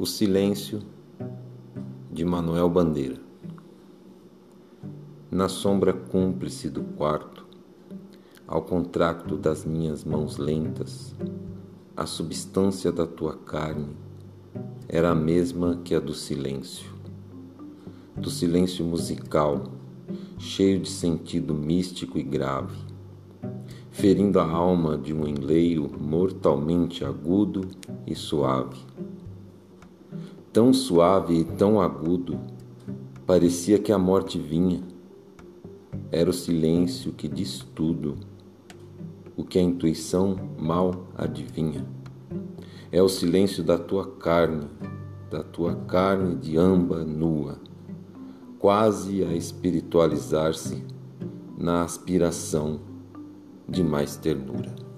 O Silêncio de Manuel Bandeira. Na sombra cúmplice do quarto, ao contracto das minhas mãos lentas, a substância da tua carne era a mesma que a do silêncio, do silêncio musical, cheio de sentido místico e grave, ferindo a alma de um enleio mortalmente agudo e suave tão suave e tão agudo, parecia que a morte vinha. Era o silêncio que diz tudo, o que a intuição mal adivinha. É o silêncio da tua carne, da tua carne de amba nua, quase a espiritualizar-se na aspiração de mais ternura.